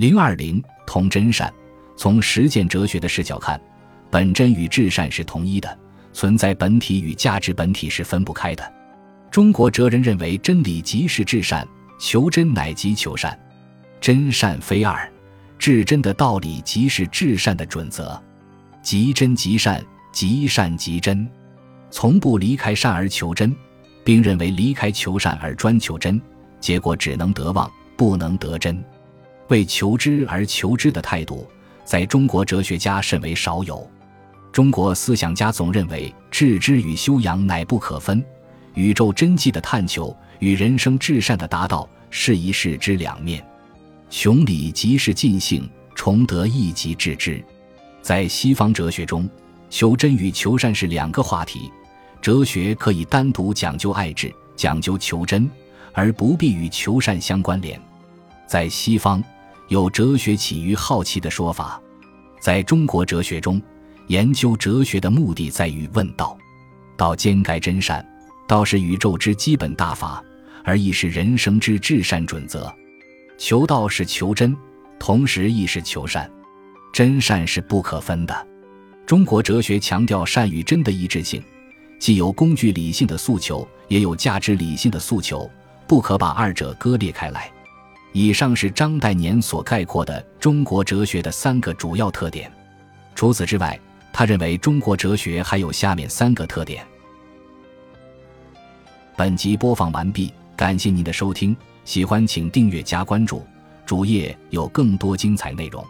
零二零通真善，从实践哲学的视角看，本真与至善是同一的，存在本体与价值本体是分不开的。中国哲人认为，真理即是至善，求真乃即求善，真善非二，至真的道理即是至善的准则，即真即善，即善即真，从不离开善而求真，并认为离开求善而专求真，结果只能得妄，不能得真。为求知而求知的态度，在中国哲学家甚为少有。中国思想家总认为，致知与修养乃不可分。宇宙真迹的探求与人生至善的达到是一事之两面，穷理即是尽性，崇德亦即致知。在西方哲学中，求真与求善是两个话题。哲学可以单独讲究爱智，讲究求真，而不必与求善相关联。在西方，有哲学起于好奇的说法；在中国哲学中，研究哲学的目的在于问道，道兼盖真善。道是宇宙之基本大法，而亦是人生之至善准则。求道是求真，同时亦是求善，真善是不可分的。中国哲学强调善与真的一致性，既有工具理性的诉求，也有价值理性的诉求，不可把二者割裂开来。以上是张岱年所概括的中国哲学的三个主要特点。除此之外，他认为中国哲学还有下面三个特点。本集播放完毕，感谢您的收听，喜欢请订阅加关注，主页有更多精彩内容。